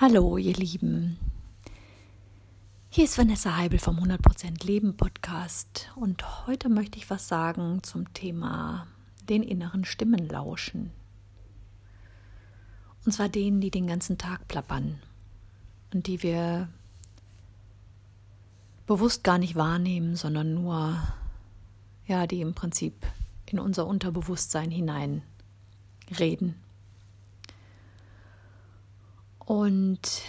Hallo, ihr Lieben. Hier ist Vanessa Heibel vom 100% Leben Podcast und heute möchte ich was sagen zum Thema den inneren Stimmen lauschen. Und zwar denen, die den ganzen Tag plappern und die wir bewusst gar nicht wahrnehmen, sondern nur, ja, die im Prinzip in unser Unterbewusstsein hinein reden. Und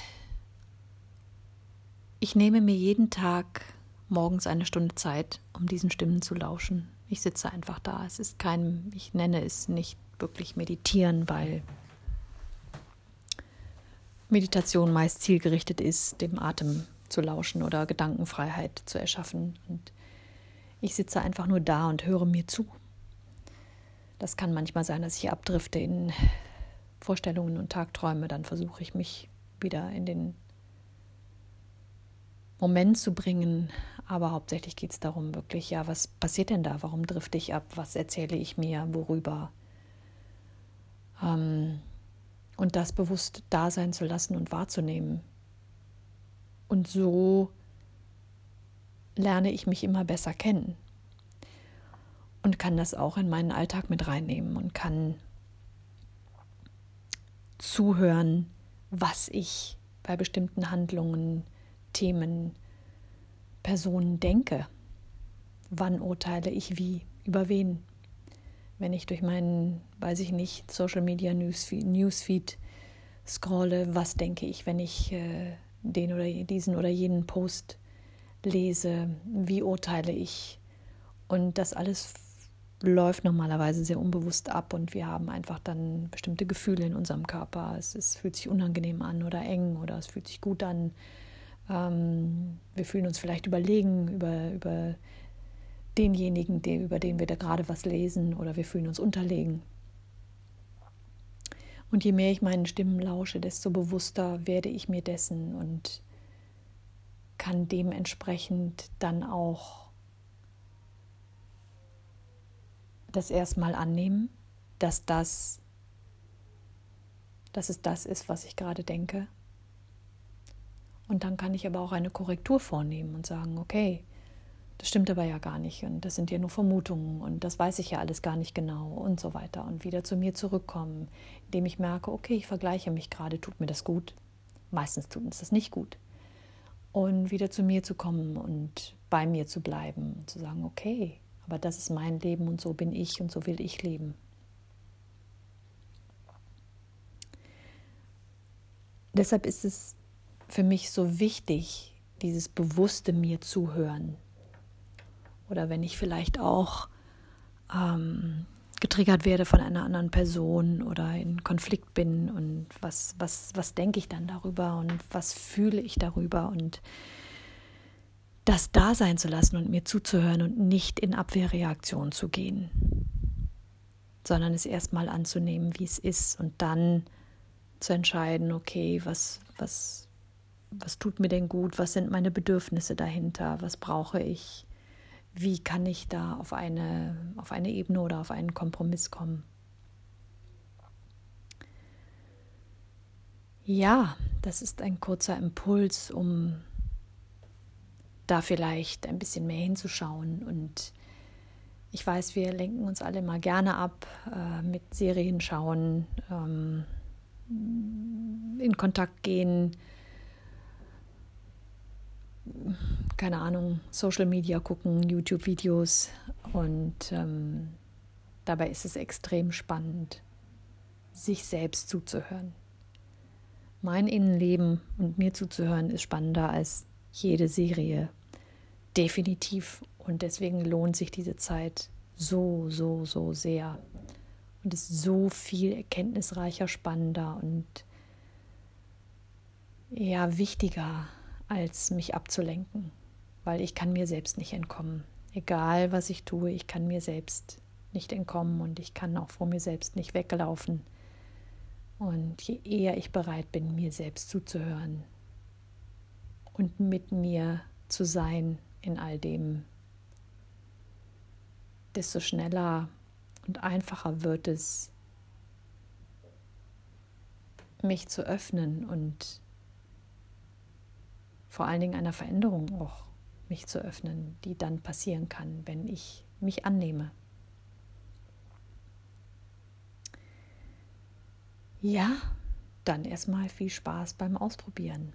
ich nehme mir jeden Tag morgens eine Stunde Zeit, um diesen Stimmen zu lauschen. Ich sitze einfach da. Es ist kein, ich nenne es nicht wirklich meditieren, weil Meditation meist zielgerichtet ist, dem Atem zu lauschen oder Gedankenfreiheit zu erschaffen. Und ich sitze einfach nur da und höre mir zu. Das kann manchmal sein, dass ich abdrifte in Vorstellungen und Tagträume, dann versuche ich mich wieder in den Moment zu bringen. Aber hauptsächlich geht es darum, wirklich, ja, was passiert denn da? Warum drifte ich ab? Was erzähle ich mir? Worüber? Ähm, und das bewusst da sein zu lassen und wahrzunehmen. Und so lerne ich mich immer besser kennen und kann das auch in meinen Alltag mit reinnehmen und kann zuhören, was ich bei bestimmten Handlungen, Themen, Personen denke. Wann urteile ich wie, über wen? Wenn ich durch meinen, weiß ich nicht, Social Media Newsfeed, Newsfeed scrolle, was denke ich, wenn ich äh, den oder diesen oder jenen Post lese? Wie urteile ich? Und das alles läuft normalerweise sehr unbewusst ab und wir haben einfach dann bestimmte Gefühle in unserem Körper. Es, es fühlt sich unangenehm an oder eng oder es fühlt sich gut an. Ähm, wir fühlen uns vielleicht überlegen über, über denjenigen, der, über den wir da gerade was lesen oder wir fühlen uns unterlegen. Und je mehr ich meinen Stimmen lausche, desto bewusster werde ich mir dessen und kann dementsprechend dann auch das erstmal annehmen, dass das, dass es das ist, was ich gerade denke. Und dann kann ich aber auch eine Korrektur vornehmen und sagen, okay, das stimmt aber ja gar nicht und das sind ja nur Vermutungen und das weiß ich ja alles gar nicht genau und so weiter und wieder zu mir zurückkommen, indem ich merke, okay, ich vergleiche mich gerade, tut mir das gut. Meistens tut uns das nicht gut. Und wieder zu mir zu kommen und bei mir zu bleiben und zu sagen, okay, aber das ist mein Leben und so bin ich und so will ich leben. Deshalb ist es für mich so wichtig, dieses bewusste mir zuhören. Oder wenn ich vielleicht auch ähm, getriggert werde von einer anderen Person oder in Konflikt bin und was, was, was denke ich dann darüber und was fühle ich darüber und das da sein zu lassen und mir zuzuhören und nicht in Abwehrreaktion zu gehen, sondern es erstmal anzunehmen, wie es ist und dann zu entscheiden, okay, was, was, was tut mir denn gut, was sind meine Bedürfnisse dahinter, was brauche ich, wie kann ich da auf eine, auf eine Ebene oder auf einen Kompromiss kommen. Ja, das ist ein kurzer Impuls, um da vielleicht ein bisschen mehr hinzuschauen. Und ich weiß, wir lenken uns alle mal gerne ab äh, mit Serien schauen, ähm, in Kontakt gehen, keine Ahnung, Social Media gucken, YouTube-Videos. Und ähm, dabei ist es extrem spannend, sich selbst zuzuhören. Mein Innenleben und mir zuzuhören ist spannender als jede Serie Definitiv. Und deswegen lohnt sich diese Zeit so, so, so sehr. Und ist so viel erkenntnisreicher, spannender und ja, wichtiger, als mich abzulenken. Weil ich kann mir selbst nicht entkommen. Egal, was ich tue, ich kann mir selbst nicht entkommen und ich kann auch vor mir selbst nicht weglaufen. Und je eher ich bereit bin, mir selbst zuzuhören und mit mir zu sein, in all dem, desto schneller und einfacher wird es, mich zu öffnen und vor allen Dingen einer Veränderung auch mich zu öffnen, die dann passieren kann, wenn ich mich annehme. Ja, dann erstmal viel Spaß beim Ausprobieren.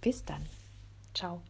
Bis dann. Ciao.